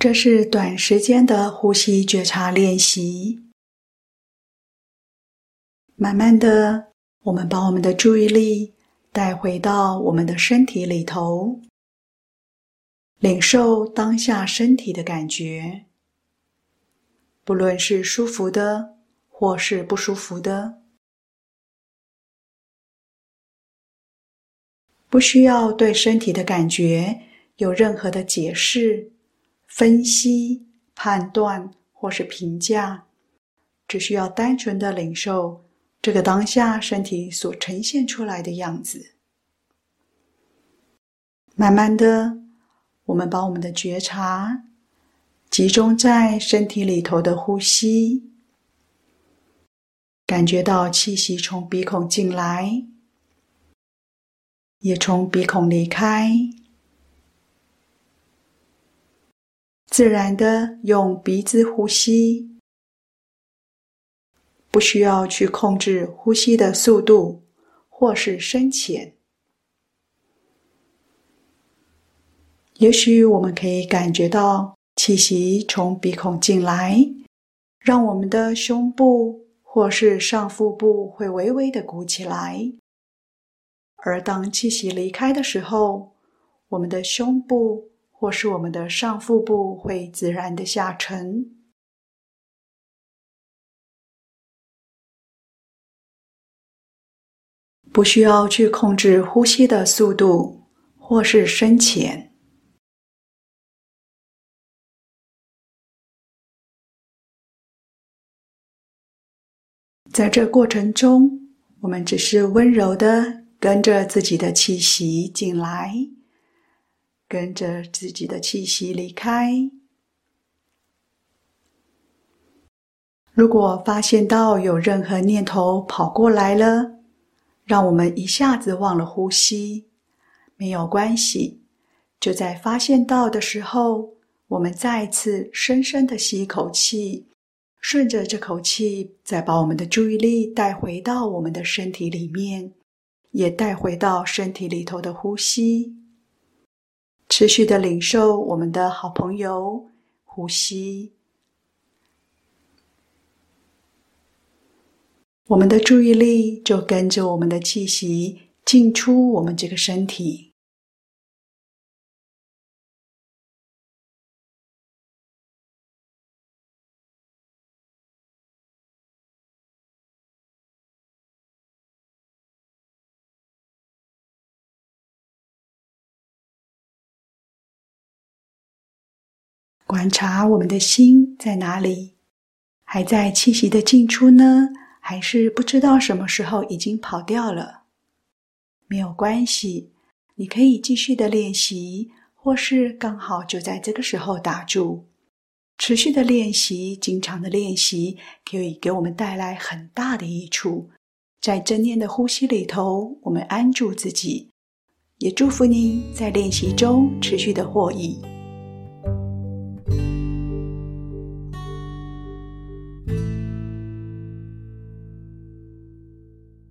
这是短时间的呼吸觉察练习。慢慢的，我们把我们的注意力带回到我们的身体里头，领受当下身体的感觉，不论是舒服的或是不舒服的，不需要对身体的感觉有任何的解释。分析、判断或是评价，只需要单纯的领受这个当下身体所呈现出来的样子。慢慢的，我们把我们的觉察集中在身体里头的呼吸，感觉到气息从鼻孔进来，也从鼻孔离开。自然的用鼻子呼吸，不需要去控制呼吸的速度或是深浅。也许我们可以感觉到气息从鼻孔进来，让我们的胸部或是上腹部会微微的鼓起来；而当气息离开的时候，我们的胸部。或是我们的上腹部会自然的下沉，不需要去控制呼吸的速度或是深浅。在这过程中，我们只是温柔的跟着自己的气息进来。跟着自己的气息离开。如果发现到有任何念头跑过来了，让我们一下子忘了呼吸，没有关系。就在发现到的时候，我们再次深深的吸一口气，顺着这口气，再把我们的注意力带回到我们的身体里面，也带回到身体里头的呼吸。持续的领受我们的好朋友呼吸，我们的注意力就跟着我们的气息进出我们这个身体。观察我们的心在哪里？还在气息的进出呢？还是不知道什么时候已经跑掉了？没有关系，你可以继续的练习，或是刚好就在这个时候打住。持续的练习，经常的练习，可以给我们带来很大的益处。在正念的呼吸里头，我们安住自己，也祝福您在练习中持续的获益。